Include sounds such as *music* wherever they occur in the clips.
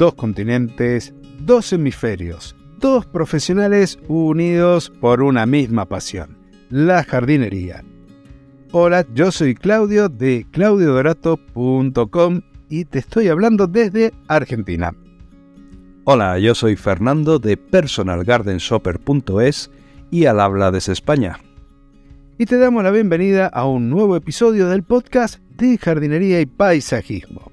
dos continentes, dos hemisferios, dos profesionales unidos por una misma pasión, la jardinería. Hola, yo soy Claudio de claudiodorato.com y te estoy hablando desde Argentina. Hola, yo soy Fernando de personalgardenshopper.es y al habla desde España. Y te damos la bienvenida a un nuevo episodio del podcast de jardinería y paisajismo.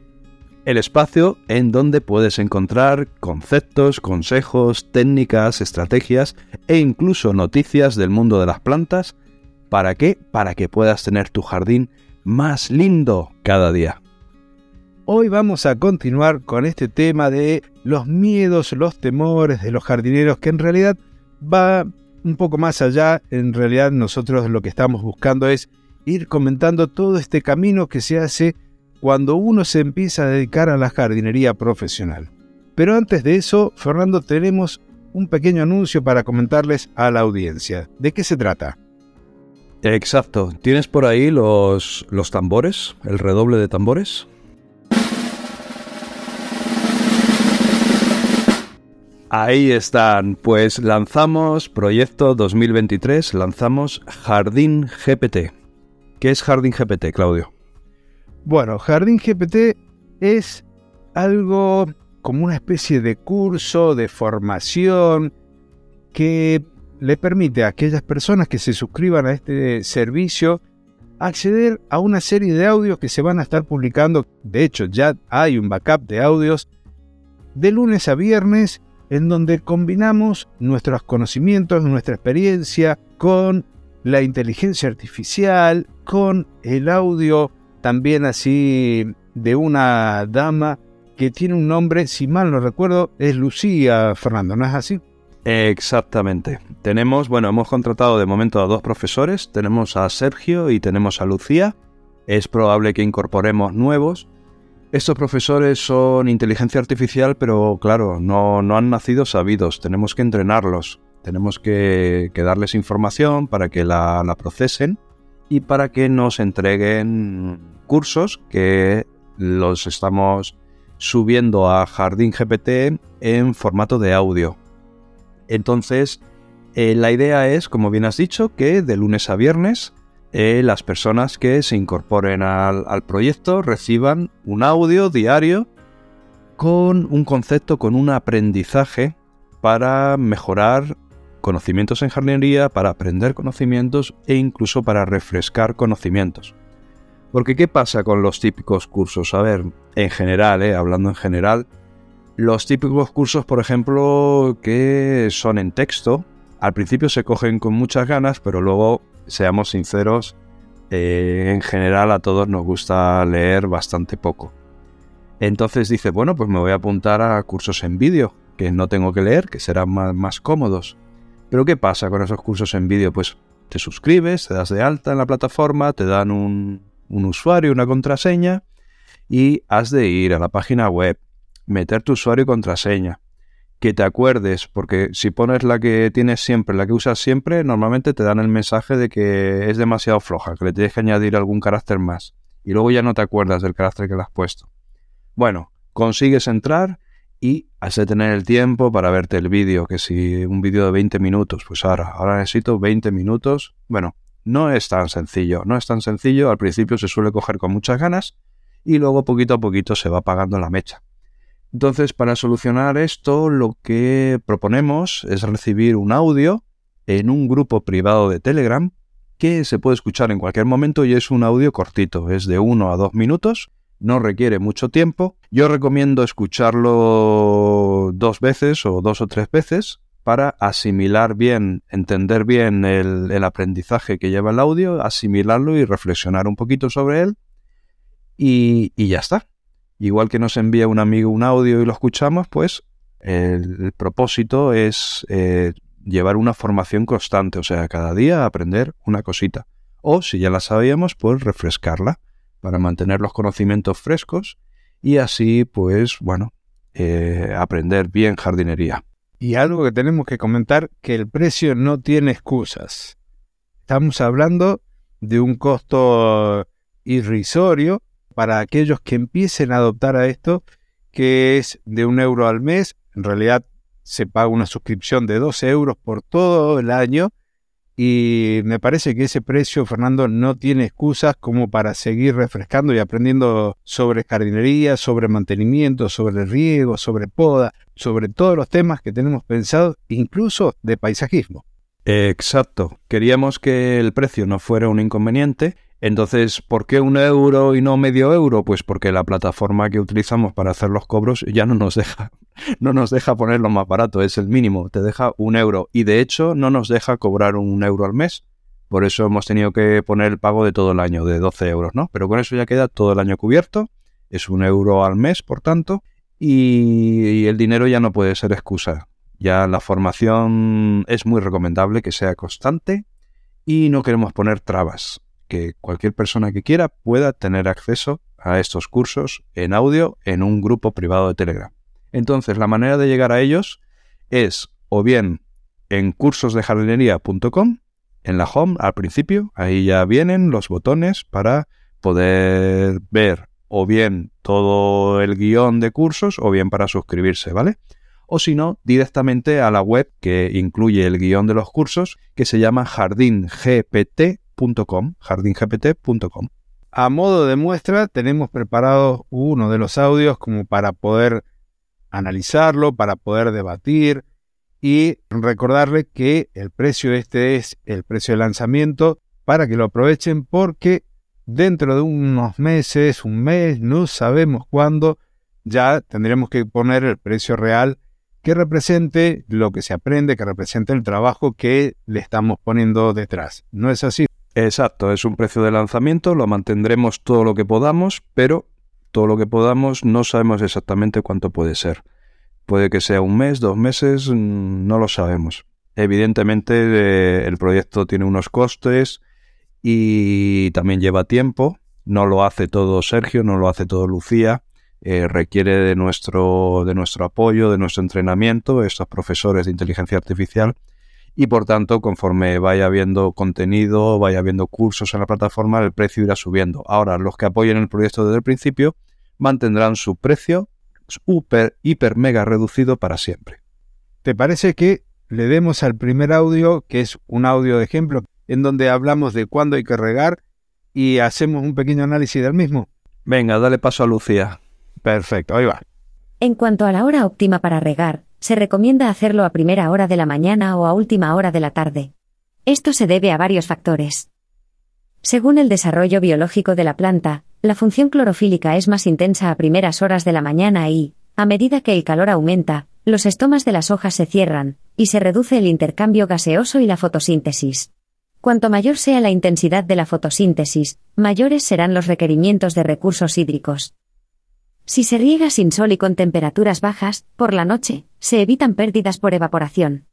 El espacio en donde puedes encontrar conceptos, consejos, técnicas, estrategias e incluso noticias del mundo de las plantas. ¿Para qué? Para que puedas tener tu jardín más lindo cada día. Hoy vamos a continuar con este tema de los miedos, los temores de los jardineros, que en realidad va un poco más allá. En realidad nosotros lo que estamos buscando es ir comentando todo este camino que se hace cuando uno se empieza a dedicar a la jardinería profesional. Pero antes de eso, Fernando, tenemos un pequeño anuncio para comentarles a la audiencia. ¿De qué se trata? Exacto. ¿Tienes por ahí los, los tambores? ¿El redoble de tambores? Ahí están, pues lanzamos proyecto 2023, lanzamos Jardín GPT. ¿Qué es Jardín GPT, Claudio? Bueno, Jardín GPT es algo como una especie de curso, de formación, que le permite a aquellas personas que se suscriban a este servicio acceder a una serie de audios que se van a estar publicando. De hecho, ya hay un backup de audios de lunes a viernes en donde combinamos nuestros conocimientos, nuestra experiencia con la inteligencia artificial, con el audio también así de una dama que tiene un nombre, si mal no recuerdo, es Lucía Fernando, ¿no es así? Exactamente. Tenemos, bueno, hemos contratado de momento a dos profesores, tenemos a Sergio y tenemos a Lucía. Es probable que incorporemos nuevos estos profesores son inteligencia artificial, pero claro, no, han nacido sabidos, tenemos que entrenarlos, tenemos que, darles información para que la, procesen y para que nos entreguen cursos que los estamos subiendo a Jardín GPT en formato de audio. Entonces, eh, la idea es, como bien has dicho, que de lunes a viernes eh, las personas que se incorporen al, proyecto reciban un audio diario con un concepto, con un aprendizaje para mejorar conocimientos en jardinería, para aprender conocimientos e incluso para refrescar conocimientos. Porque ¿qué pasa con los típicos cursos? A ver, en general, eh, hablando en general, los típicos cursos, por ejemplo, que son en texto, al principio se cogen con muchas ganas, pero luego seamos sinceros, eh, en general a todos nos gusta leer bastante poco. Entonces dice, bueno, pues me voy a apuntar a cursos en vídeo, que no tengo que leer, que serán más, cómodos. Pero ¿qué pasa con esos cursos en vídeo? Pues te suscribes, te das de alta en la plataforma, te dan un, un usuario, una contraseña, y has de ir a la página web, meter tu usuario y contraseña que te acuerdes, porque si pones la que tienes siempre, la que usas siempre, normalmente te dan el mensaje de que es demasiado floja, que le tienes que añadir algún carácter más. Y luego ya no te acuerdas del carácter que le has puesto. Bueno, consigues entrar y has de tener el tiempo para verte el vídeo, que si un vídeo de 20 minutos, pues ahora, ahora necesito 20 minutos. Bueno, no es tan sencillo, no es tan sencillo, al principio se suele coger con muchas ganas y luego poquito a poquito se va apagando la mecha. Entonces, para solucionar esto, lo que proponemos es recibir un audio en un grupo privado de Telegram que se puede escuchar en cualquier momento y es un audio cortito, es de 1 a 2 minutos, no requiere mucho tiempo. Yo recomiendo escucharlo dos veces o dos o tres veces para asimilar bien, entender bien el, aprendizaje que lleva el audio, asimilarlo y reflexionar un poquito sobre él y ya está. Igual que nos envía un amigo un audio y lo escuchamos, pues el, propósito es eh, llevar una formación constante, o sea, cada día aprender una cosita. O si ya la sabíamos, pues refrescarla para mantener los conocimientos frescos y así, pues bueno, eh, aprender bien jardinería. Y algo que tenemos que comentar, que el precio no tiene excusas. Estamos hablando de un costo irrisorio para aquellos que empiecen a adoptar a esto, que es de un euro al mes. En realidad se paga una suscripción de 12 euros por todo el año y me parece que ese precio, Fernando, no tiene excusas como para seguir refrescando y aprendiendo sobre jardinería, sobre mantenimiento, sobre riego, sobre poda, sobre todos los temas que tenemos pensados, incluso de paisajismo. Exacto. Queríamos que el precio no fuera un inconveniente entonces, ¿por qué un euro y no medio euro? Pues porque la plataforma que utilizamos para hacer los cobros ya no nos deja, *laughs* no nos deja ponerlo más barato, es el mínimo, te deja un euro. Y de hecho no nos deja cobrar un euro al mes. Por eso hemos tenido que poner el pago de todo el año, de 12 euros, ¿no? Pero con eso ya queda todo el año cubierto, es un euro al mes, por tanto, y el dinero ya no puede ser excusa. Ya la formación es muy recomendable que sea constante y no queremos poner trabas que cualquier persona que quiera pueda tener acceso a estos cursos en audio en un grupo privado de Telegram. Entonces, la manera de llegar a ellos es o bien en cursosdejardinería.com, en la home al principio, ahí ya vienen los botones para poder ver o bien todo el guion de cursos o bien para suscribirse, ¿vale? O si no, directamente a la web que incluye el guion de los cursos que se llama jardingpt jardingpt.com. A modo de muestra, tenemos preparado uno de los audios como para poder analizarlo, para poder debatir y recordarle que el precio este es el precio de lanzamiento para que lo aprovechen porque dentro de unos meses, un mes, no sabemos cuándo, ya tendremos que poner el precio real que represente lo que se aprende, que represente el trabajo que le estamos poniendo detrás. ¿No es así? Exacto, es un precio de lanzamiento, lo mantendremos todo lo que podamos, pero todo lo que podamos no sabemos exactamente cuánto puede ser. Puede que sea un mes, dos meses, mm, no lo sabemos. Evidentemente eh, el proyecto tiene unos costes y también lleva tiempo. No lo hace todo Sergio, no lo hace todo Lucía. Eh, requiere de nuestro, de nuestro apoyo, de nuestro entrenamiento, estos profesores de inteligencia artificial y por tanto, conforme vaya habiendo contenido, vaya habiendo cursos en la plataforma, el precio irá subiendo. Ahora, los que apoyen el proyecto desde el principio mantendrán su precio super, hiper, mega reducido para siempre. ¿Te parece que le demos al primer audio, que es un audio de ejemplo, en donde hablamos de cuándo hay que regar y hacemos un pequeño análisis del mismo? Venga, dale paso a Lucía. Perfecto, ahí va. En cuanto a la hora óptima para regar, se recomienda hacerlo a primera hora de la mañana o a última hora de la tarde. Esto se debe a varios factores. Según el desarrollo biológico de la planta, la función clorofílica es más intensa a primeras horas de la mañana y, a medida que el calor aumenta, los estomas de las hojas se cierran, y se reduce el intercambio gaseoso y la fotosíntesis. Cuanto mayor sea la intensidad de la fotosíntesis, mayores serán los requerimientos de recursos hídricos. Si se riega sin sol y con temperaturas bajas, por la noche, se evitan pérdidas por evaporación.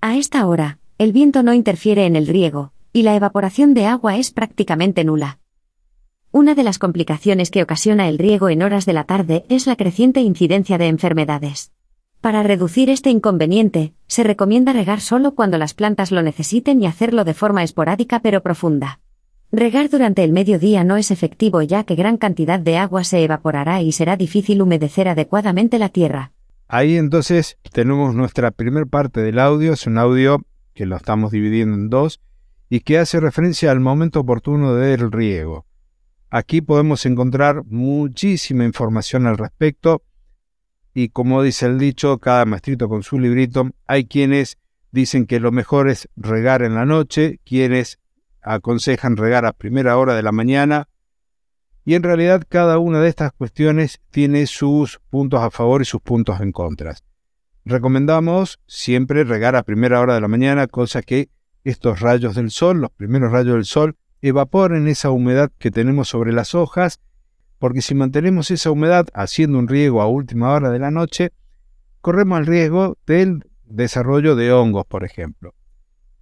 A esta hora, el viento no interfiere en el riego, y la evaporación de agua es prácticamente nula. Una de las complicaciones que ocasiona el riego en horas de la tarde es la creciente incidencia de enfermedades. Para reducir este inconveniente, se recomienda regar solo cuando las plantas lo necesiten y hacerlo de forma esporádica pero profunda. Regar durante el mediodía no es efectivo ya que gran cantidad de agua se evaporará y será difícil humedecer adecuadamente la tierra. Ahí entonces tenemos nuestra primer parte del audio, es un audio que lo estamos dividiendo en dos y que hace referencia al momento oportuno del riego. Aquí podemos encontrar muchísima información al respecto y como dice el dicho, cada maestrito con su librito, hay quienes dicen que lo mejor es regar en la noche, quienes aconsejan regar a primera hora de la mañana, y en realidad cada una de estas cuestiones tiene sus puntos a favor y sus puntos en contra. Recomendamos siempre regar a primera hora de la mañana, cosa que estos rayos del sol, los primeros rayos del sol, evaporen esa humedad que tenemos sobre las hojas, porque si mantenemos esa humedad haciendo un riego a última hora de la noche, corremos el riesgo del desarrollo de hongos, por ejemplo.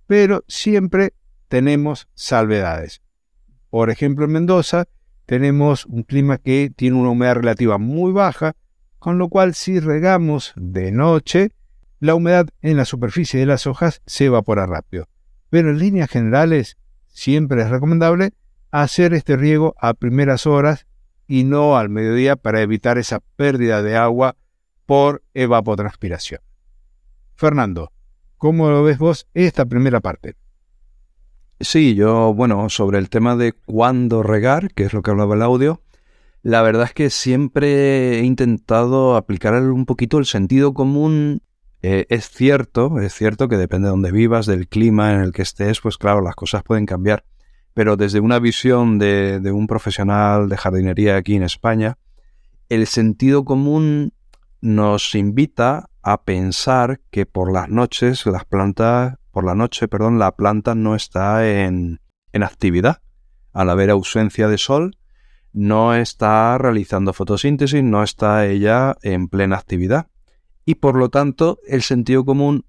Pero siempre tenemos salvedades. Por ejemplo, en Mendoza tenemos un clima que tiene una humedad relativa muy baja, con lo cual si regamos de noche, la humedad en la superficie de las hojas se evapora rápido. Pero en líneas generales, siempre es recomendable hacer este riego a primeras horas y no al mediodía para evitar esa pérdida de agua por evapotranspiración. Fernando, ¿cómo lo ves vos esta primera parte? Sí, yo, bueno, sobre el tema de cuándo regar, que es lo que hablaba el audio, la verdad es que siempre he intentado aplicar un poquito el sentido común. Eh, es cierto, es cierto que depende de donde vivas, del clima en el que estés, pues claro, las cosas pueden cambiar. Pero desde una visión de, un profesional de jardinería aquí en España, el sentido común nos invita a pensar que por las noches las plantas por la noche, perdón, la planta no está en, en actividad. Al haber ausencia de sol, no está realizando fotosíntesis, no está ella en plena actividad. Y por lo tanto, el sentido común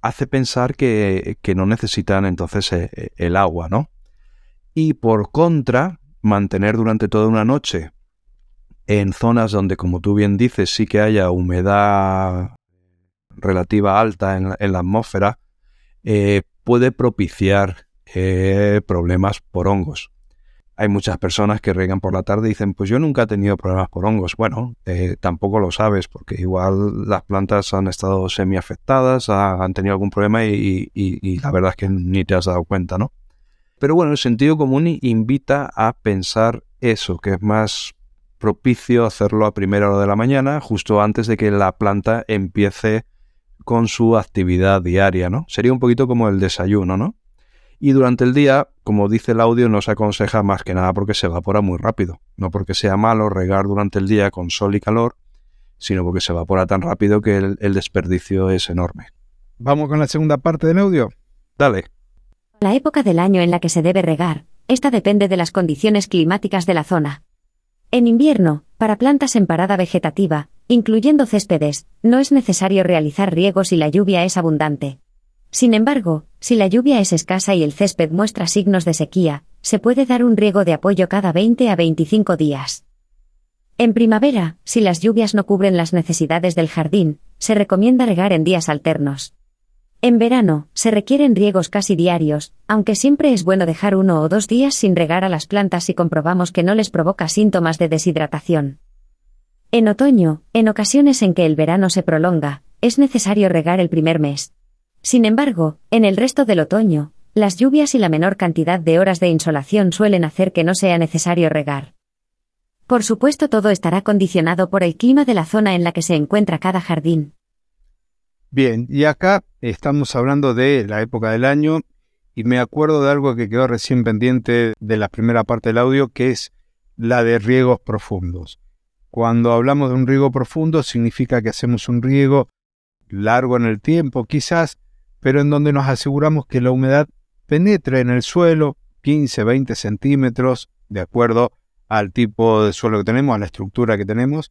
hace pensar que, que no necesitan entonces eh, el agua, ¿no? Y por contra, mantener durante toda una noche en zonas donde, como tú bien dices, sí que haya humedad relativa alta en en la atmósfera, eh, puede propiciar eh, problemas por hongos. Hay muchas personas que regan por la tarde y dicen, pues yo nunca he tenido problemas por hongos. Bueno, eh, tampoco lo sabes, porque igual las plantas han estado semi afectadas, han tenido algún problema y, y, la verdad es que ni te has dado cuenta, ¿no? Pero bueno, el sentido común invita a pensar eso, que es más propicio hacerlo a primera hora de la mañana, justo antes de que la planta empiece con su actividad diaria, ¿no? Sería un poquito como el desayuno, ¿no? Y durante el día, como dice el audio, no se aconseja más que nada porque se evapora muy rápido. No porque sea malo regar durante el día con sol y calor, sino porque se evapora tan rápido que el, el desperdicio es enorme. Vamos con la segunda parte del audio. Dale. La época del año en la que se debe regar, esta depende de las condiciones climáticas de la zona. En invierno, para plantas en parada vegetativa, incluyendo céspedes, no es necesario realizar riego si la lluvia es abundante. Sin embargo, si la lluvia es escasa y el césped muestra signos de sequía, se puede dar un riego de apoyo cada 20 a 25 días. En primavera, si las lluvias no cubren las necesidades del jardín, se recomienda regar en días alternos. En verano, se requieren riegos casi diarios, aunque siempre es bueno dejar uno o dos días sin regar a las plantas si comprobamos que no les provoca síntomas de deshidratación. En otoño, en ocasiones en que el verano se prolonga, es necesario regar el primer mes. Sin embargo, en el resto del otoño, las lluvias y la menor cantidad de horas de insolación suelen hacer que no sea necesario regar. Por supuesto, todo estará condicionado por el clima de la zona en la que se encuentra cada jardín. Bien, y acá estamos hablando de la época del año y me acuerdo de algo que quedó recién pendiente de la primera parte del audio, que es la de riegos profundos. Cuando hablamos de un riego profundo significa que hacemos un riego largo en el tiempo, quizás, pero en donde nos aseguramos que la humedad penetre en el suelo 15-20 centímetros, de acuerdo al tipo de suelo que tenemos, a la estructura que tenemos,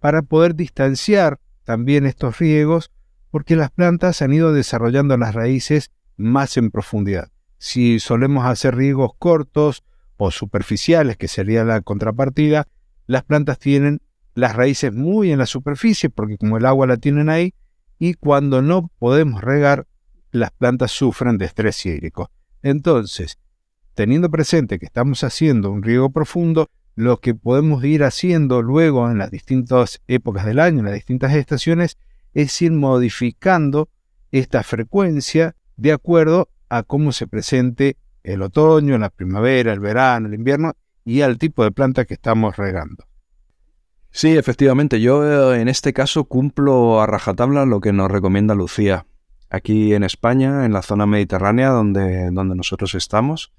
para poder distanciar también estos riegos, porque las plantas han ido desarrollando las raíces más en profundidad. Si solemos hacer riegos cortos o superficiales, que sería la contrapartida, las plantas tienen las raíces muy en la superficie porque como el agua la tienen ahí y cuando no podemos regar, las plantas sufren de estrés hídrico. Entonces, teniendo presente que estamos haciendo un riego profundo, lo que podemos ir haciendo luego en las distintas épocas del año, en las distintas estaciones, es ir modificando esta frecuencia de acuerdo a cómo se presente el otoño, la primavera, el verano, el invierno y al tipo de planta que estamos regando. Sí, efectivamente, yo eh, en este caso cumplo a rajatabla lo que nos recomienda Lucía. Aquí en España, en la zona mediterránea donde, donde nosotros estamos,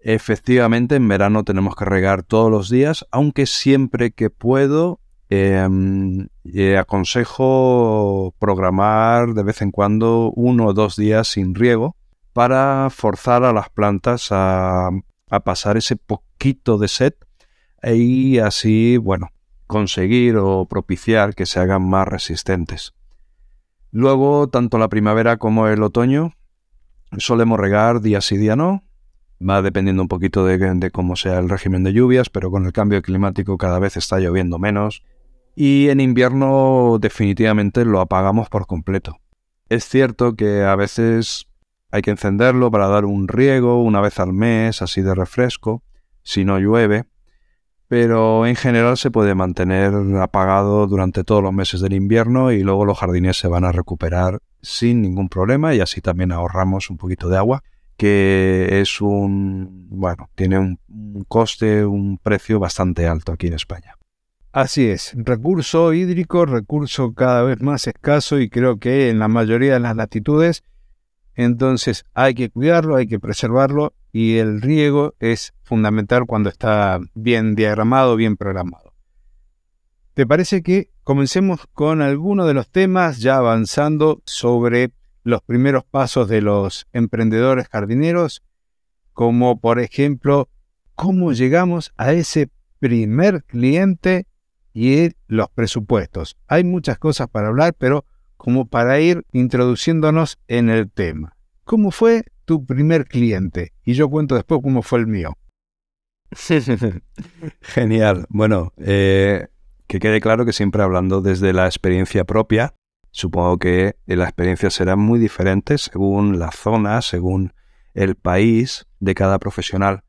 efectivamente en verano tenemos que regar todos los días, aunque siempre que puedo em, eh, aconsejo programar de vez en cuando uno o dos días sin riego para forzar a las plantas a, pasar ese poquito de sed y así, bueno, conseguir o propiciar que se hagan más resistentes. Luego, tanto la primavera como el otoño, solemos regar día sí, día no. Va dependiendo un poquito de, cómo sea el régimen de lluvias, pero con el cambio climático cada vez está lloviendo menos. Y en invierno definitivamente lo apagamos por completo. Es cierto que a veces hay que encenderlo para dar un riego una vez al mes, así de refresco, si no llueve, pero en general se puede mantener apagado durante todos los meses del invierno y luego los jardines se van a recuperar sin ningún problema y así también ahorramos un poquito de agua que es un, bueno, tiene un, coste, un precio bastante alto aquí en España. Así es, recurso hídrico, recurso cada vez más escaso y creo que en la mayoría de las latitudes, entonces hay que cuidarlo, hay que preservarlo y el riego es fundamental cuando está bien diagramado, bien programado. ¿Te parece que comencemos con alguno de los temas ya avanzando sobre los primeros pasos de los emprendedores jardineros? Como por ejemplo, cómo llegamos a ese primer cliente y los presupuestos. Hay muchas cosas para hablar, pero como para ir introduciéndonos en el tema. ¿Cómo fue tu primer cliente? Y yo cuento después cómo fue el mío. *laughs* Genial. Bueno, eh, que quede claro que siempre hablando desde la experiencia propia, supongo que la experiencia será muy diferente según la zona, según el país de cada profesional.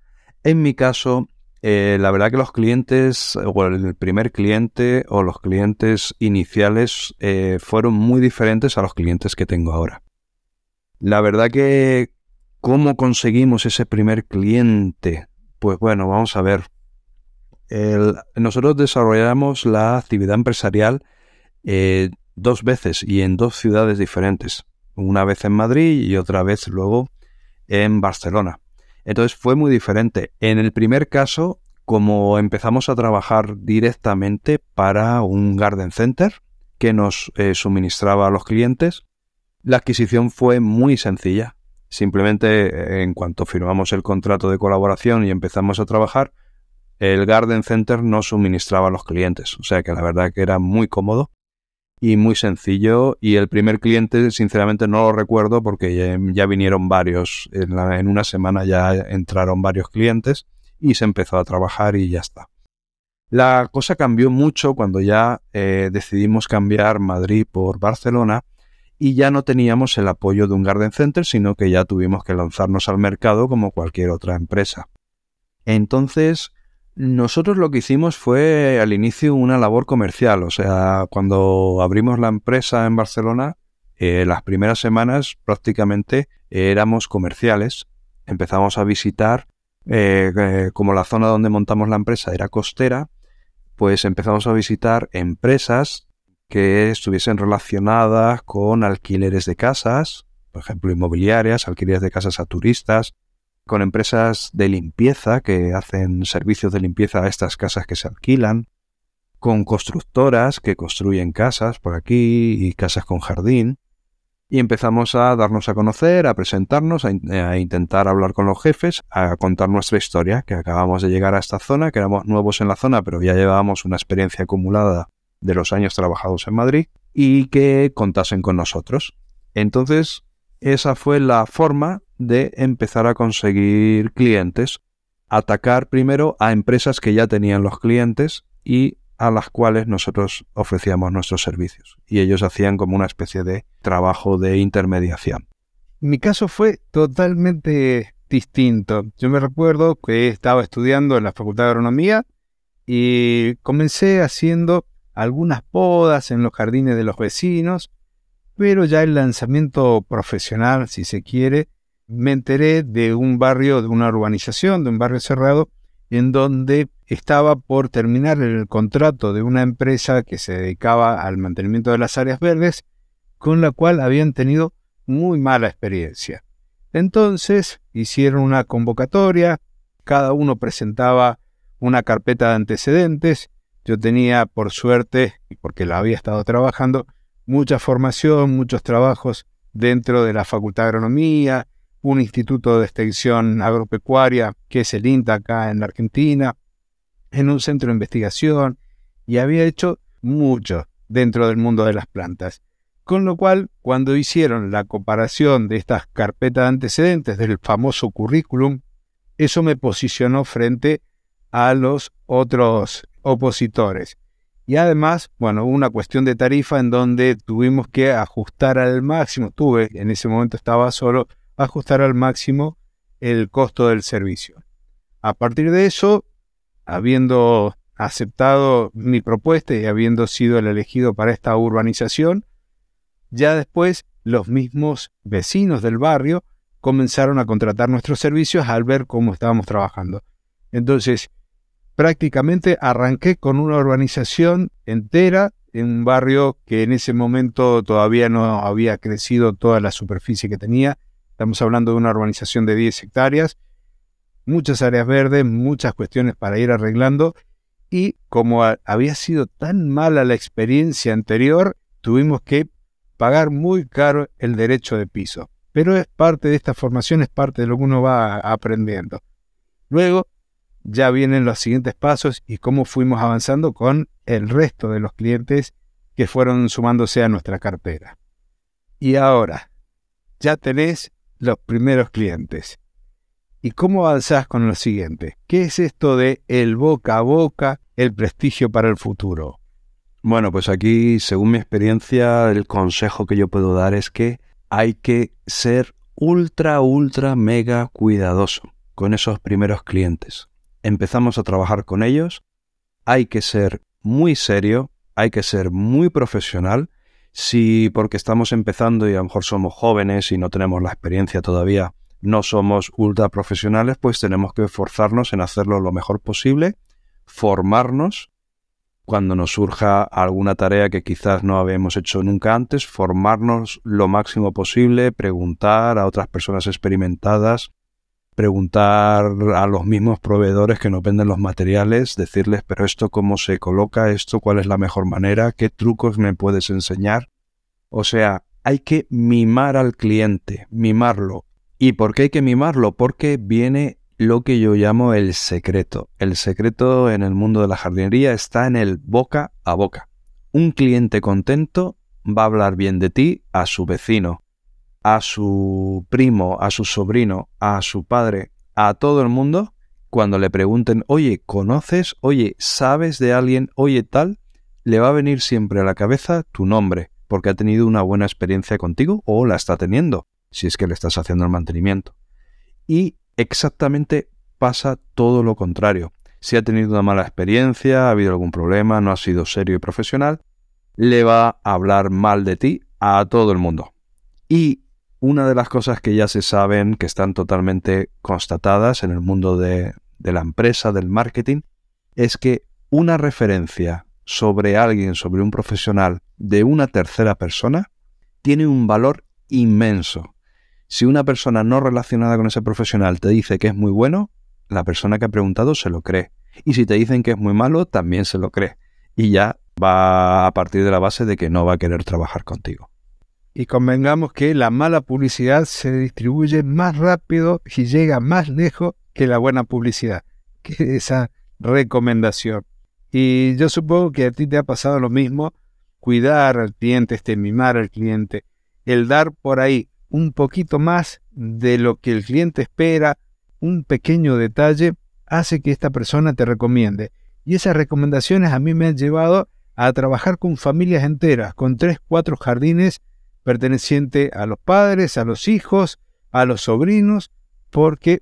En mi caso, eh, la verdad que los clientes, o el primer cliente o los clientes iniciales eh, fueron muy diferentes a los clientes que tengo ahora. La verdad que ¿Cómo conseguimos ese primer cliente? Pues bueno, vamos a ver. nosotros desarrollamos la actividad empresarial eh, dos veces y en dos ciudades diferentes. Una vez en Madrid y otra vez luego en Barcelona. Entonces fue muy diferente. En el primer caso, como empezamos a trabajar directamente para un garden center que nos eh, suministraba a los clientes, la adquisición fue muy sencilla. Simplemente eh, en cuanto firmamos el contrato de colaboración y empezamos a trabajar, el Garden Center no suministraba a los clientes. O sea que la verdad que era muy cómodo y muy sencillo. Y el primer cliente, sinceramente, no lo recuerdo porque ya, vinieron varios. En, una semana ya entraron varios clientes y se empezó a trabajar y ya está. La cosa cambió mucho cuando ya eh, decidimos cambiar Madrid por Barcelona y ya no teníamos el apoyo de un Garden Center, sino que ya tuvimos que lanzarnos al mercado como cualquier otra empresa. Entonces, nosotros lo que hicimos fue al inicio una labor comercial, o sea, cuando abrimos la empresa en Barcelona, eh, las primeras semanas prácticamente éramos comerciales, empezamos a visitar, eh, eh, como la zona donde montamos la empresa era costera, pues empezamos a visitar empresas que estuviesen relacionadas con alquileres de casas, por ejemplo, inmobiliarias, alquileres de casas a turistas, con empresas de limpieza que hacen servicios de limpieza a estas casas que se alquilan, con constructoras que construyen casas por aquí y casas con jardín. Y empezamos a darnos a conocer, a presentarnos, a, intentar hablar con los jefes, a contar nuestra historia, que acabamos de llegar a esta zona, que éramos nuevos en la zona, pero ya llevábamos una experiencia acumulada de los años trabajados en Madrid y que contasen con nosotros. Entonces, esa fue la forma de empezar a conseguir clientes. Atacar primero a empresas que ya tenían los clientes y a las cuales nosotros ofrecíamos nuestros servicios. Y ellos hacían como una especie de trabajo de intermediación. Mi caso fue totalmente distinto. Yo me recuerdo que estaba estudiando en la Facultad de Agronomía y comencé haciendo algunas podas en los jardines de los vecinos, pero ya el lanzamiento profesional, si se quiere, me enteré de un barrio, de una urbanización, de un barrio cerrado, en donde estaba por terminar el contrato de una empresa que se dedicaba al mantenimiento de las áreas verdes, con la cual habían tenido muy mala experiencia. Entonces hicieron una convocatoria, cada uno presentaba una carpeta de antecedentes yo tenía, por suerte, porque la había estado trabajando, mucha formación, muchos trabajos dentro de la Facultad de Agronomía, un instituto de extensión agropecuaria, que es el INTA acá en la Argentina, en un centro de investigación, y había hecho mucho dentro del mundo de las plantas. Con lo cual, cuando hicieron la comparación de estas carpetas de antecedentes del famoso currículum, eso me posicionó frente a los otros opositores. Y además, bueno, una cuestión de tarifa en donde tuvimos que ajustar al máximo, tuve, en ese momento estaba solo, ajustar al máximo el costo del servicio. A partir de eso, habiendo aceptado mi propuesta y habiendo sido el elegido para esta urbanización, ya después los mismos vecinos del barrio comenzaron a contratar nuestros servicios al ver cómo estábamos trabajando. Entonces, prácticamente arranqué con una urbanización entera en un barrio que en ese momento todavía no había crecido toda la superficie que tenía. Estamos hablando de una urbanización de 10 hectáreas, muchas áreas verdes, muchas cuestiones para ir arreglando y como había sido tan mala la experiencia anterior, tuvimos que pagar muy caro el derecho de piso. Pero es parte de esta formación, es parte de lo que uno va aprendiendo. Luego ya vienen los siguientes pasos y cómo fuimos avanzando con el resto de los clientes que fueron sumándose a nuestra cartera. Y ahora, ya tenés los primeros clientes. ¿Y cómo avanzás con lo siguiente? ¿Qué es esto de el boca a boca, el prestigio para el futuro? Bueno, pues aquí, según mi experiencia, el consejo que yo puedo dar es que hay que ser ultra, ultra, mega cuidadoso con esos primeros clientes. Empezamos a trabajar con ellos, hay que ser muy serio, hay que ser muy profesional. Si porque estamos empezando y a lo mejor somos jóvenes y no tenemos la experiencia todavía, no somos ultra profesionales, pues tenemos que esforzarnos en hacerlo lo mejor posible, formarnos. Cuando nos surja alguna tarea que quizás no habíamos hecho nunca antes, formarnos lo máximo posible, preguntar a otras personas experimentadas, preguntar a los mismos proveedores que nos venden los materiales, decirles, pero esto cómo se coloca, esto cuál es la mejor manera, qué trucos me puedes enseñar. O sea, hay que mimar al cliente, mimarlo, ¿Y por qué hay que mimarlo? Porque viene lo que yo llamo el secreto. El secreto en el mundo de la jardinería está en el boca a boca. Un cliente contento va a hablar bien de ti a su vecino, a su primo, a su sobrino, a su padre, a todo el mundo, cuando le pregunten, oye, ¿conoces? Oye, ¿sabes de alguien? Oye, tal, le va a venir siempre a la cabeza tu nombre, porque ha tenido una buena experiencia contigo o la está teniendo si es que le estás haciendo el mantenimiento. Y exactamente pasa todo lo contrario. Si ha tenido una mala experiencia, ha habido algún problema, no ha sido serio y profesional, le va a hablar mal de ti a todo el mundo. Y una de las cosas que ya se saben, que están totalmente constatadas en el mundo de, la empresa, del marketing, es que una referencia sobre alguien, sobre un profesional de una tercera persona, tiene un valor inmenso. Si una persona no relacionada con ese profesional te dice que es muy bueno, la persona que ha preguntado se lo cree. Y si te dicen que es muy malo, también se lo cree. Y ya va a partir de la base de que no va a querer trabajar contigo. Y convengamos que la mala publicidad se distribuye más rápido y llega más lejos que la buena publicidad, *laughs* que esa recomendación. Y yo supongo que a ti te ha pasado lo mismo, cuidar al cliente, este al cliente, el dar por ahí un poquito más de lo que el cliente espera, un pequeño detalle, hace que esta persona te recomiende. Y esas recomendaciones a mí me han llevado a trabajar con familias enteras, con tres, cuatro jardines pertenecientes a los padres, a los hijos, a los sobrinos, porque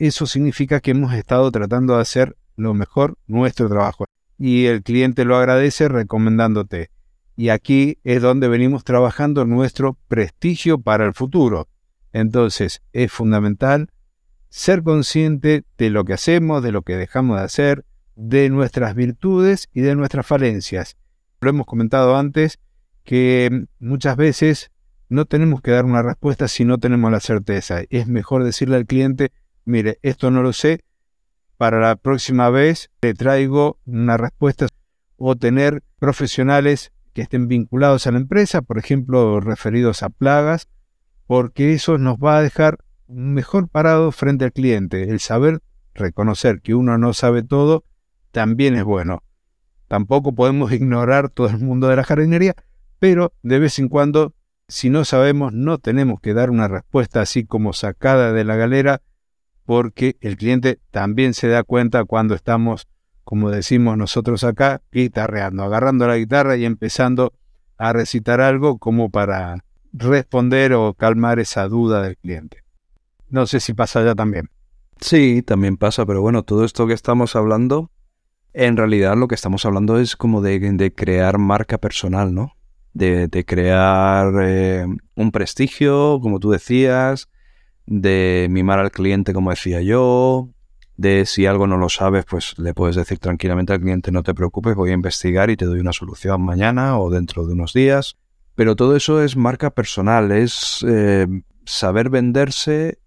eso significa que hemos estado tratando de hacer lo mejor nuestro trabajo. Y el cliente lo agradece recomendándote. Y aquí es donde venimos trabajando nuestro prestigio para el futuro. Entonces es fundamental ser consciente de lo que hacemos, de lo que dejamos de hacer, de nuestras virtudes y de nuestras falencias. Lo hemos comentado antes que muchas veces no tenemos que dar una respuesta si no tenemos la certeza. Es mejor decirle al cliente, mire, esto no lo sé, para la próxima vez le traigo una respuesta o tener profesionales que estén vinculados a la empresa, por ejemplo, referidos a plagas, porque eso nos va a dejar mejor parado frente al cliente. El saber reconocer que uno no sabe todo también es bueno. Tampoco podemos ignorar todo el mundo de la jardinería, pero de vez en cuando, si no sabemos, no tenemos que dar una respuesta así como sacada de la galera, porque el cliente también se da cuenta cuando estamos como decimos nosotros acá, guitarreando, agarrando la guitarra y empezando a recitar algo como para responder o calmar esa duda del cliente. No sé si pasa allá también. Sí, también pasa, pero bueno, todo esto que estamos hablando En realidad lo que estamos hablando es como de, crear marca personal, ¿no? De, crear eh, un prestigio, como tú decías, de mimar al cliente, como decía yo, de si algo no lo sabes, pues le puedes decir tranquilamente al cliente, no te preocupes, voy a investigar y te doy una solución mañana o dentro de unos días. Pero todo eso es marca personal, es eh, saber venderse,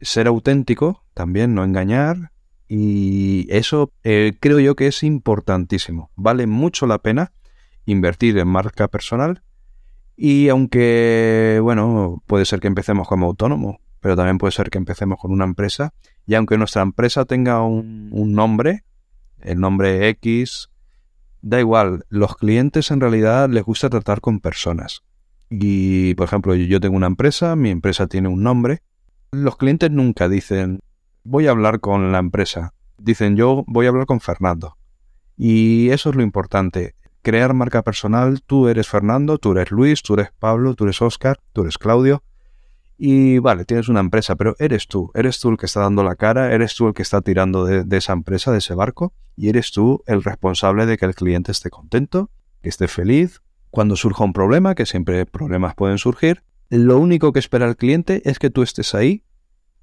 ser auténtico, también no engañar. Y eso eh, creo yo que es importantísimo. Vale mucho la pena invertir en marca personal. Y aunque, bueno, puede ser que empecemos como autónomo, pero también puede ser que empecemos con una empresa. Y aunque nuestra empresa tenga un, un nombre, el nombre X, da igual, los clientes en realidad les gusta tratar con personas. Y, por ejemplo, yo tengo una empresa, mi empresa tiene un nombre. Los clientes nunca dicen, voy a hablar con la empresa. Dicen, yo voy a hablar con Fernando. Y eso es lo importante. Crear marca personal, tú eres Fernando, tú eres Luis, tú eres Pablo, tú eres Oscar, tú eres Claudio. Y vale, tienes una empresa, pero eres tú, eres tú el que está dando la cara, eres tú el que está tirando de, esa empresa, de ese barco, y eres tú el responsable de que el cliente esté contento, que esté feliz. Cuando surja un problema, que siempre problemas pueden surgir, lo único que espera el cliente es que tú estés ahí,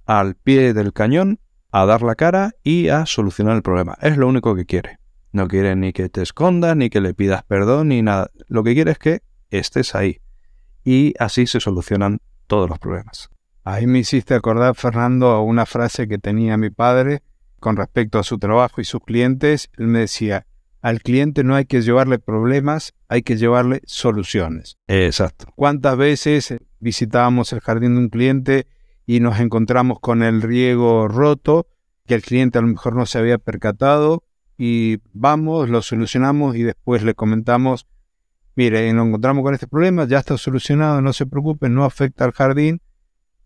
al pie del cañón, a dar la cara y a solucionar el problema. Es lo único que quiere. No quiere ni que te escondas, ni que le pidas perdón, ni nada. Lo que quiere es que estés ahí. Y así se solucionan todos los problemas. Ahí me hiciste acordar, Fernando, a una frase que tenía mi padre con respecto a su trabajo y sus clientes. Él me decía, al cliente no hay que llevarle problemas, hay que llevarle soluciones. Exacto. ¿Cuántas veces visitábamos el jardín de un cliente y nos encontramos con el riego roto, que el cliente a lo mejor no se había percatado, y vamos, lo solucionamos y después le comentamos mire, nos encontramos con este problema, ya está solucionado, no se preocupe, no afecta al jardín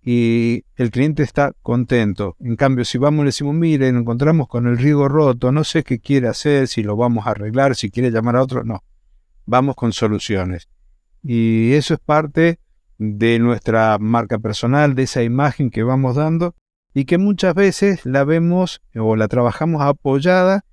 y el cliente está contento. En cambio, si vamos y le decimos, mire, nos encontramos con el riego roto, no sé qué quiere hacer, si lo vamos a arreglar, si quiere llamar a otro, no, vamos con soluciones. Y eso es parte de nuestra marca personal, de esa imagen que vamos dando y que muchas veces la vemos o la trabajamos apoyada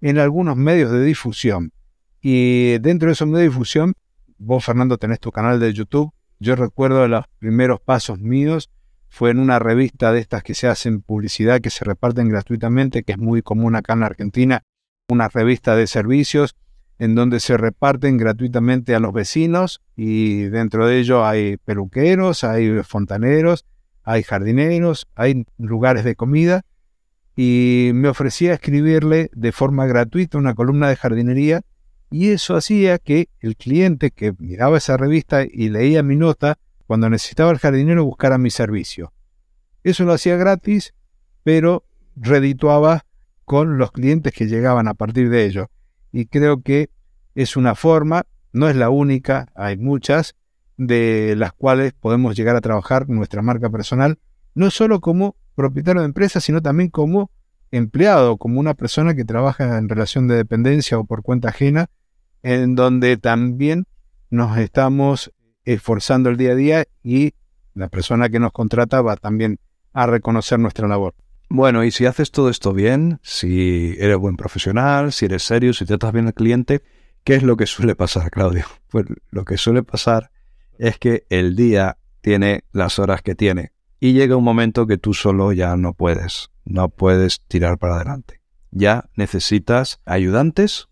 en algunos medios de difusión. Y dentro de esos medios de difusión, vos Fernando tenés tu canal de YouTube. Yo recuerdo los primeros pasos míos fue en una revista de estas que se hacen publicidad, que se reparten gratuitamente, que es muy común acá en Argentina, una revista de servicios en donde se reparten gratuitamente a los vecinos y dentro de ello hay peluqueros, hay fontaneros, hay jardineros, hay lugares de comida y me ofrecía escribirle de forma gratuita una columna de jardinería y eso hacía que el cliente que miraba esa revista y leía mi nota, cuando necesitaba el jardinero buscara mi servicio. Eso lo hacía gratis, pero redituaba con los clientes que llegaban a partir de ello. Y creo que es una forma, no es la única, hay muchas, de las cuales podemos llegar a trabajar nuestra marca personal, no solo como propietario de empresa, sino también como empleado, como una persona que trabaja en relación de dependencia o por cuenta ajena en donde también nos estamos esforzando el día a día y la persona que nos contrata va también a reconocer nuestra labor. Bueno, y si haces todo esto bien, si eres buen profesional, si eres serio, si tratas bien al cliente, ¿qué es lo que suele pasar, Claudio? *laughs* Pues lo que suele pasar es que el día tiene las horas que tiene y llega un momento que tú solo ya no puedes, no puedes tirar para adelante. Ya necesitas ayudantes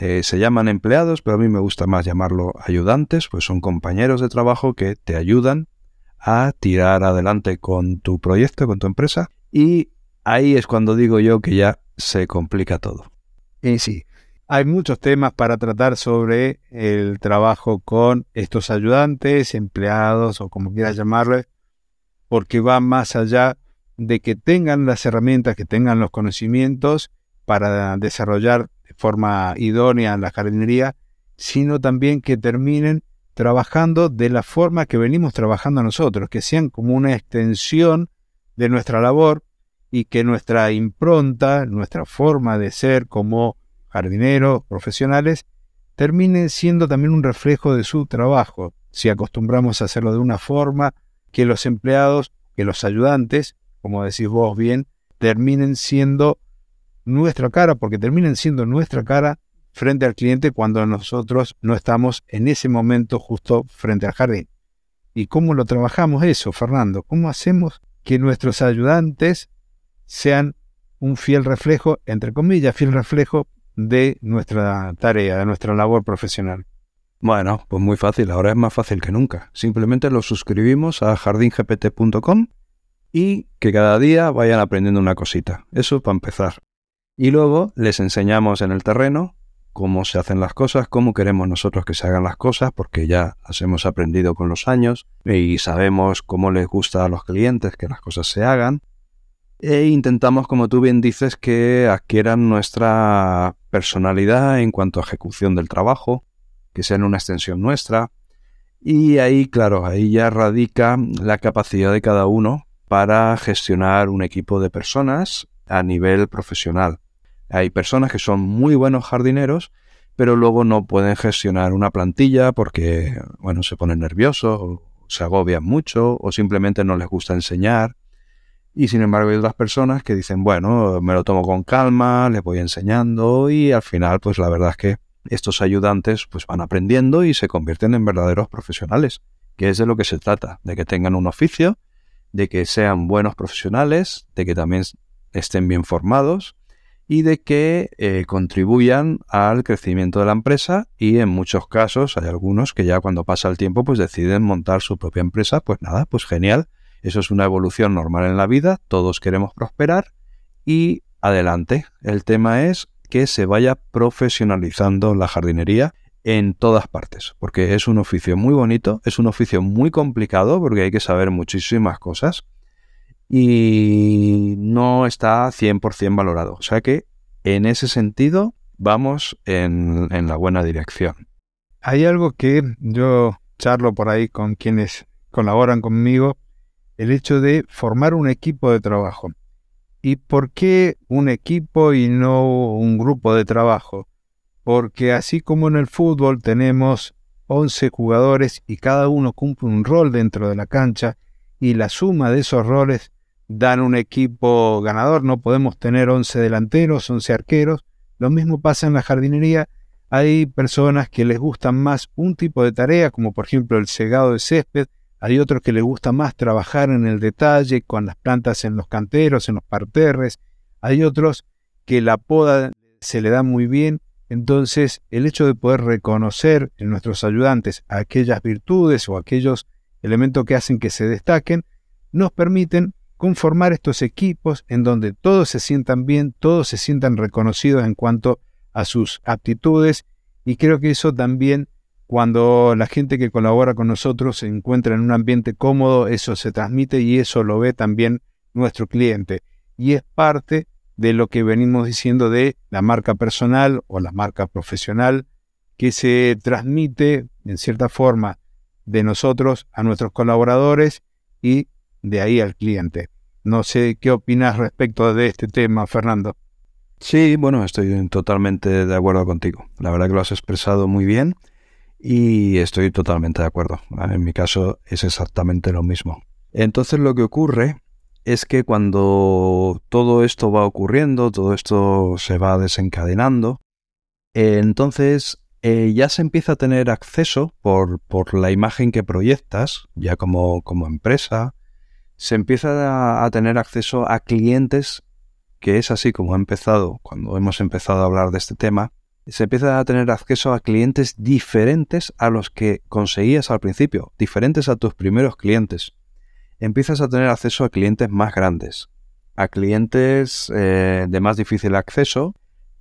eh, se llaman empleados, pero a mí me gusta más llamarlo ayudantes, pues son compañeros de trabajo que te ayudan a tirar adelante con tu proyecto, con tu empresa. Y ahí es cuando digo yo que ya se complica todo. Y sí, hay muchos temas para tratar sobre el trabajo con estos ayudantes, empleados o como quieras llamarle, porque va más allá de que tengan las herramientas, que tengan los conocimientos para desarrollar forma idónea la jardinería, sino también que terminen trabajando de la forma que venimos trabajando nosotros, que sean como una extensión de nuestra labor y que nuestra impronta, nuestra forma de ser como jardineros profesionales, termine siendo también un reflejo de su trabajo. Si acostumbramos a hacerlo de una forma, que los empleados, que los ayudantes, como decís vos bien, terminen siendo nuestra cara, porque terminan siendo nuestra cara frente al cliente cuando nosotros no estamos en ese momento justo frente al jardín. ¿Y cómo lo trabajamos eso, Fernando? ¿Cómo hacemos que nuestros ayudantes sean un fiel reflejo, entre comillas, fiel reflejo de nuestra tarea, de nuestra labor profesional? Bueno, pues muy fácil, ahora es más fácil que nunca. Simplemente los suscribimos a jardingpt.com y que cada día vayan aprendiendo una cosita. Eso para empezar. Y luego les enseñamos en el terreno cómo se hacen las cosas, cómo queremos nosotros que se hagan las cosas, porque ya las hemos aprendido con los años y sabemos cómo les gusta a los clientes que las cosas se hagan. E intentamos, como tú bien dices, que adquieran nuestra personalidad en cuanto a ejecución del trabajo, que sean una extensión nuestra. Y ahí, claro, ahí ya radica la capacidad de cada uno para gestionar un equipo de personas a nivel profesional. Hay personas que son muy buenos jardineros, pero luego no pueden gestionar una plantilla porque, bueno, se ponen nerviosos, o se agobian mucho, o simplemente no les gusta enseñar. Y sin embargo hay otras personas que dicen, bueno, me lo tomo con calma, les voy enseñando y al final, pues la verdad es que estos ayudantes pues van aprendiendo y se convierten en verdaderos profesionales, que es de lo que se trata, de que tengan un oficio, de que sean buenos profesionales, de que también estén bien formados y de que eh, contribuyan al crecimiento de la empresa y en muchos casos hay algunos que ya cuando pasa el tiempo pues deciden montar su propia empresa, pues nada, pues genial, eso es una evolución normal en la vida, todos queremos prosperar y adelante. El tema es que se vaya profesionalizando la jardinería en todas partes, porque es un oficio muy bonito, es un oficio muy complicado porque hay que saber muchísimas cosas y no está 100% valorado. O sea que en ese sentido vamos en, la buena dirección. Hay algo que yo charlo por ahí con quienes colaboran conmigo, el hecho de formar un equipo de trabajo. ¿Y por qué un equipo y no un grupo de trabajo? Porque así como en el fútbol tenemos 11 jugadores y cada uno cumple un rol dentro de la cancha y la suma de esos roles dan un equipo ganador. No podemos tener 11 delanteros, 11 arqueros. Lo mismo pasa en la jardinería. Hay personas que les gustan más un tipo de tarea, como por ejemplo el segado de césped. Hay otros que les gusta más trabajar en el detalle, con las plantas en los canteros, en los parterres. Hay otros que la poda se le da muy bien. Entonces, el hecho de poder reconocer en nuestros ayudantes aquellas virtudes o aquellos elementos que hacen que se destaquen, nos permiten conformar estos equipos en donde todos se sientan bien, todos se sientan reconocidos en cuanto a sus aptitudes y creo que eso también cuando la gente que colabora con nosotros se encuentra en un ambiente cómodo, eso se transmite y eso lo ve también nuestro cliente. Y es parte de lo que venimos diciendo de la marca personal o la marca profesional que se transmite en cierta forma de nosotros a nuestros colaboradores y de ahí al cliente. No sé qué opinas respecto de este tema, Fernando. Sí, bueno, estoy totalmente de acuerdo contigo. La verdad que lo has expresado muy bien y estoy totalmente de acuerdo. En mi caso es exactamente lo mismo. Entonces lo que ocurre es que cuando todo esto va ocurriendo, todo esto se va desencadenando, entonces eh, ya se empieza a tener acceso por, por la imagen que proyectas, ya como, como empresa, se empieza a, tener acceso a clientes, que es así como ha empezado, cuando hemos empezado a hablar de este tema, se empieza a tener acceso a clientes diferentes a los que conseguías al principio, diferentes a tus primeros clientes. Empiezas a tener acceso a clientes más grandes, a clientes eh, de más difícil acceso,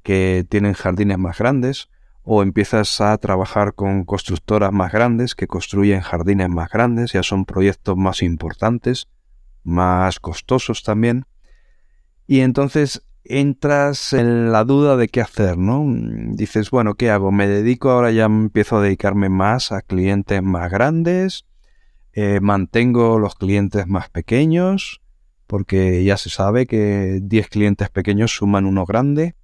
que tienen jardines más grandes, o empiezas a trabajar con constructoras más grandes que construyen jardines más grandes, ya son proyectos más importantes, más costosos también. Y entonces entras en la duda de qué hacer, ¿no? Dices, bueno, ¿qué hago? ¿Me dedico ahora ya empiezo a dedicarme más a clientes más grandes? Eh, ¿Mantengo los clientes más pequeños? Porque ya se sabe que 10 clientes pequeños suman uno grande.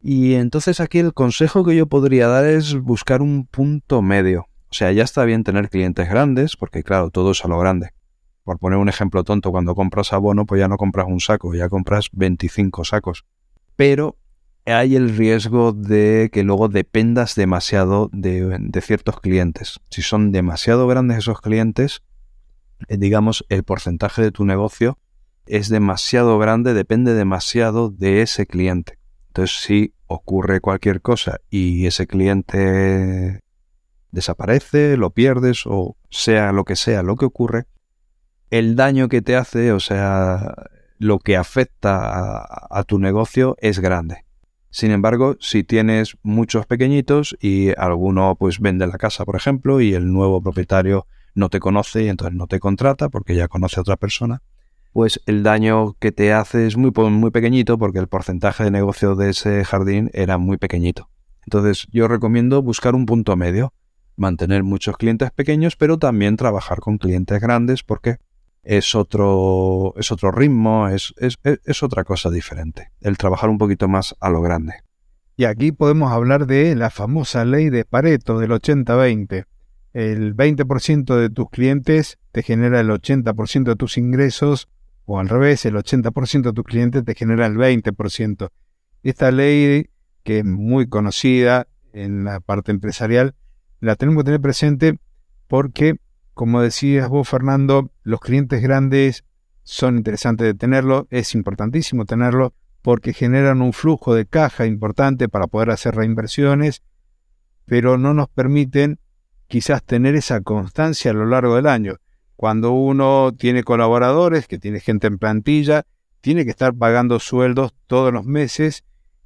Y entonces aquí el consejo que yo podría dar es buscar un punto medio. O sea, ya está bien tener clientes grandes, porque claro, todo es a lo grande por poner un ejemplo tonto, cuando compras abono, pues ya no compras un saco, ya compras 25 sacos. Pero hay el riesgo de que luego dependas demasiado de, ciertos clientes. Si son demasiado grandes esos clientes, eh, digamos, el porcentaje de tu negocio es demasiado grande, depende demasiado de ese cliente. Entonces, si ocurre cualquier cosa y ese cliente desaparece, lo pierdes o sea lo que sea lo que ocurre, el daño que te hace, o sea, lo que afecta a, tu negocio es grande. Sin embargo, si tienes muchos pequeñitos y alguno pues vende la casa, por ejemplo, y el nuevo propietario no te conoce y entonces no te contrata porque ya conoce a otra persona, pues el daño que te hace es muy, muy pequeñito porque el porcentaje de negocio de ese jardín era muy pequeñito. Entonces yo recomiendo buscar un punto medio, mantener muchos clientes pequeños, pero también trabajar con clientes grandes porque es otro, es otro ritmo, es, es, es otra cosa diferente, el trabajar un poquito más a lo grande. Y aquí podemos hablar de la famosa ley de Pareto del 80-20. El 20% de tus clientes te genera el 80% de tus ingresos o al revés, el 80% de tus clientes te genera el 20%. Esta ley, que es muy conocida en la parte empresarial, la tenemos que tener presente porque, como decías vos, Fernando, los clientes grandes son interesantes de tenerlo, es importantísimo tenerlo porque generan un flujo de caja importante para poder hacer reinversiones, pero no nos permiten quizás tener esa constancia a lo largo del año. Cuando uno tiene colaboradores, que tiene gente en plantilla, tiene que estar pagando sueldos todos los meses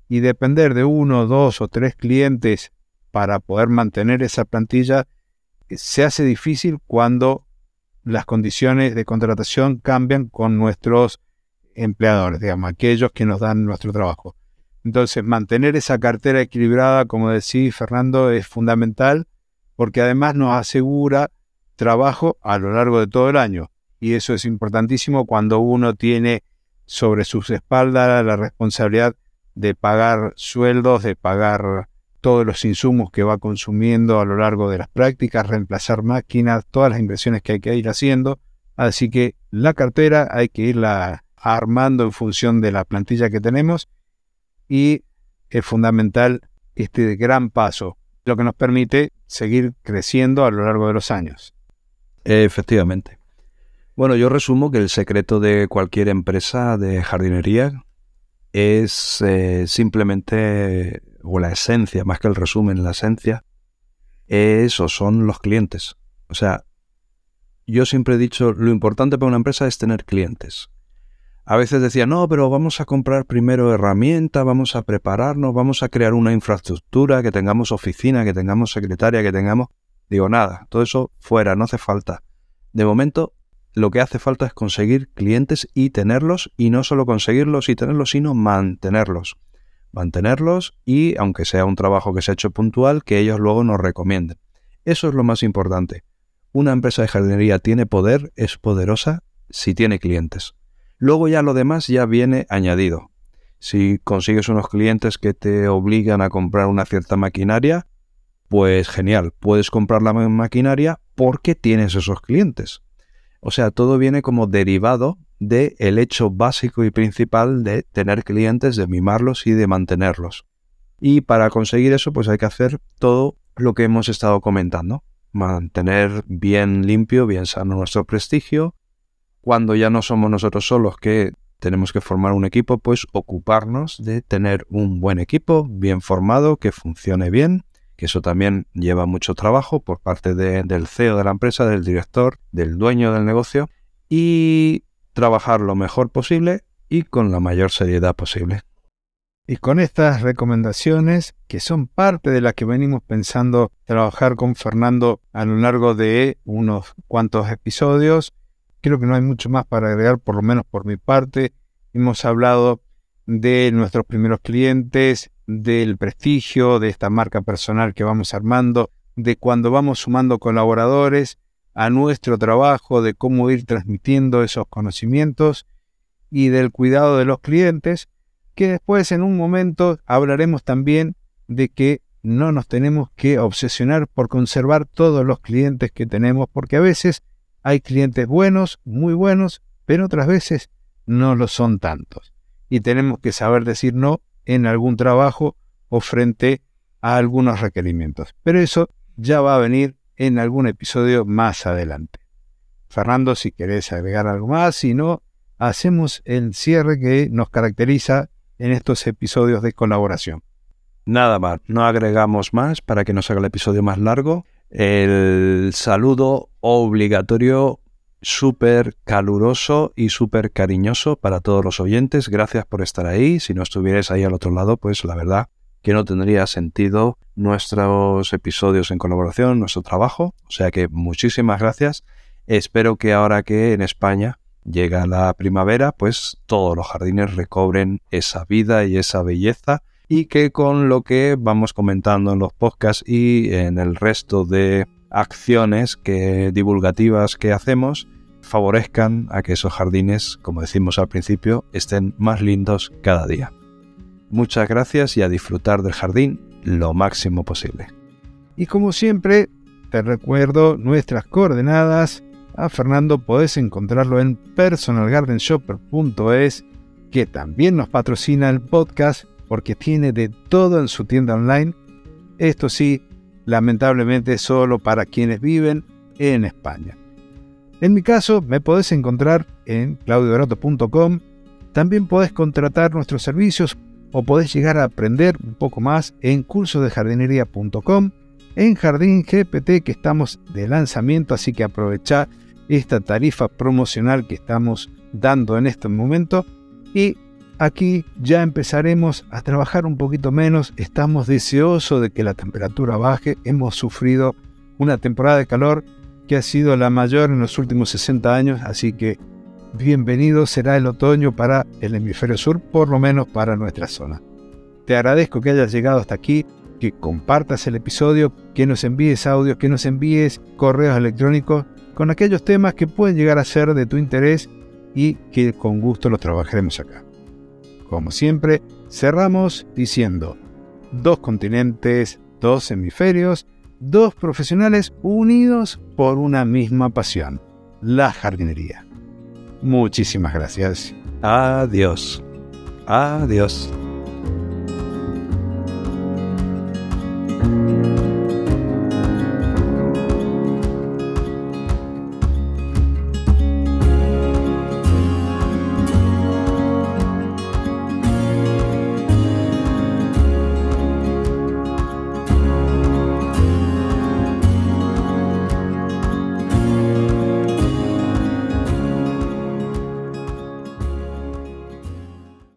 y depender de uno, dos o tres clientes para poder mantener esa plantilla se hace difícil cuando las condiciones de contratación cambian con nuestros empleadores, digamos, aquellos que nos dan nuestro trabajo. Entonces, mantener esa cartera equilibrada, como decía Fernando, es fundamental porque además nos asegura trabajo a lo largo de todo el año. Y eso es importantísimo cuando uno tiene sobre sus espaldas la responsabilidad de pagar sueldos, de pagar todos los insumos que va consumiendo a lo largo de las prácticas, reemplazar máquinas, todas las inversiones que hay que ir haciendo. Así que la cartera hay que irla armando en función de la plantilla que tenemos y es fundamental este gran paso, lo que nos permite seguir creciendo a lo largo de los años. Efectivamente. Bueno, yo resumo que el secreto de cualquier empresa de jardinería es eh, simplemente, o la esencia, más que el resumen, la esencia, es o son los clientes. O sea, yo siempre he dicho, lo importante para una empresa es tener clientes. A veces decía, no, pero vamos a comprar primero herramientas, vamos a prepararnos, vamos a crear una infraestructura, que tengamos oficina, que tengamos secretaria, que tengamos... Digo, nada, todo eso fuera, no hace falta. De momento, lo que hace falta es conseguir clientes y tenerlos, y no solo conseguirlos y tenerlos, sino mantenerlos. Mantenerlos y, aunque sea un trabajo que se ha hecho puntual, que ellos luego nos recomienden. Eso es lo más importante. Una empresa de jardinería tiene poder, es poderosa si tiene clientes. Luego ya lo demás ya viene añadido. Si consigues unos clientes que te obligan a comprar una cierta maquinaria, pues genial, puedes comprar la maquinaria porque tienes esos clientes. O sea, todo viene como derivado del el hecho básico y principal de tener clientes, de mimarlos y de mantenerlos. Y para conseguir eso, pues hay que hacer todo lo que hemos estado comentando. Mantener bien limpio, bien sano nuestro prestigio. Cuando ya no somos nosotros solos que tenemos que formar un equipo, pues ocuparnos de tener un buen equipo, bien formado, que funcione bien que eso también lleva mucho trabajo por parte del CEO de la empresa, del director, del dueño del negocio, y trabajar lo mejor posible y con la mayor seriedad posible. Y con estas recomendaciones, que son parte de las que venimos pensando trabajar con Fernando a lo largo de unos cuantos episodios, creo que no hay mucho más para agregar, por lo menos por mi parte. Hemos hablado de nuestros primeros clientes, del prestigio de esta marca personal que vamos armando, de cuando vamos sumando colaboradores a nuestro trabajo, de cómo ir transmitiendo esos conocimientos y del cuidado de los clientes, que después en un momento hablaremos también de que no nos tenemos que obsesionar por conservar todos los clientes que tenemos, porque a veces hay clientes buenos, muy buenos, pero otras veces no lo son tantos. Y tenemos que saber decir no en algún trabajo o frente a algunos requerimientos. Pero eso ya va a venir en algún episodio más adelante. Fernando, si querés agregar algo más, si no, hacemos el cierre que nos caracteriza en estos episodios de colaboración. Nada más, no agregamos más para que nos haga el episodio más largo. El saludo obligatorio, súper caluroso y súper cariñoso para todos los oyentes. Gracias por estar ahí. Si no estuvierais ahí al otro lado, pues la verdad que no tendría sentido nuestros episodios en colaboración, nuestro trabajo. O sea que muchísimas gracias. Espero que ahora que en España llega la primavera, pues todos los jardines recobren esa vida y esa belleza y que con lo que vamos comentando en los podcasts y en el resto de acciones que divulgativas que hacemos favorezcan a que esos jardines, como decimos al principio, estén más lindos cada día. Muchas gracias y a disfrutar del jardín lo máximo posible. Y como siempre, te recuerdo nuestras coordenadas a Fernando podés encontrarlo en personalgardenshopper.es, que también nos patrocina el podcast porque tiene de todo en su tienda online. Esto sí, lamentablemente solo para quienes viven en España. En mi caso, me podés encontrar en claudiodorato.com. También podés contratar nuestros servicios o podés llegar a aprender un poco más en cursosdejardinería.com, en Jardín GPT que estamos de lanzamiento, así que aprovecha esta tarifa promocional que estamos dando en este momento y aquí ya empezaremos a trabajar un poquito menos, estamos deseosos de que la temperatura baje, hemos sufrido una temporada de calor que ha sido la mayor en los últimos 60 años, así que bienvenido será el otoño para el hemisferio sur, por lo menos para nuestra zona. Te agradezco que hayas llegado hasta aquí, que compartas el episodio, que nos envíes audios, que nos envíes correos electrónicos con aquellos temas que pueden llegar a ser de tu interés y que con gusto los trabajaremos acá. Como siempre, cerramos diciendo, dos continentes, dos hemisferios, dos profesionales unidos por una misma pasión, la jardinería. Muchísimas gracias. Adiós. Adiós.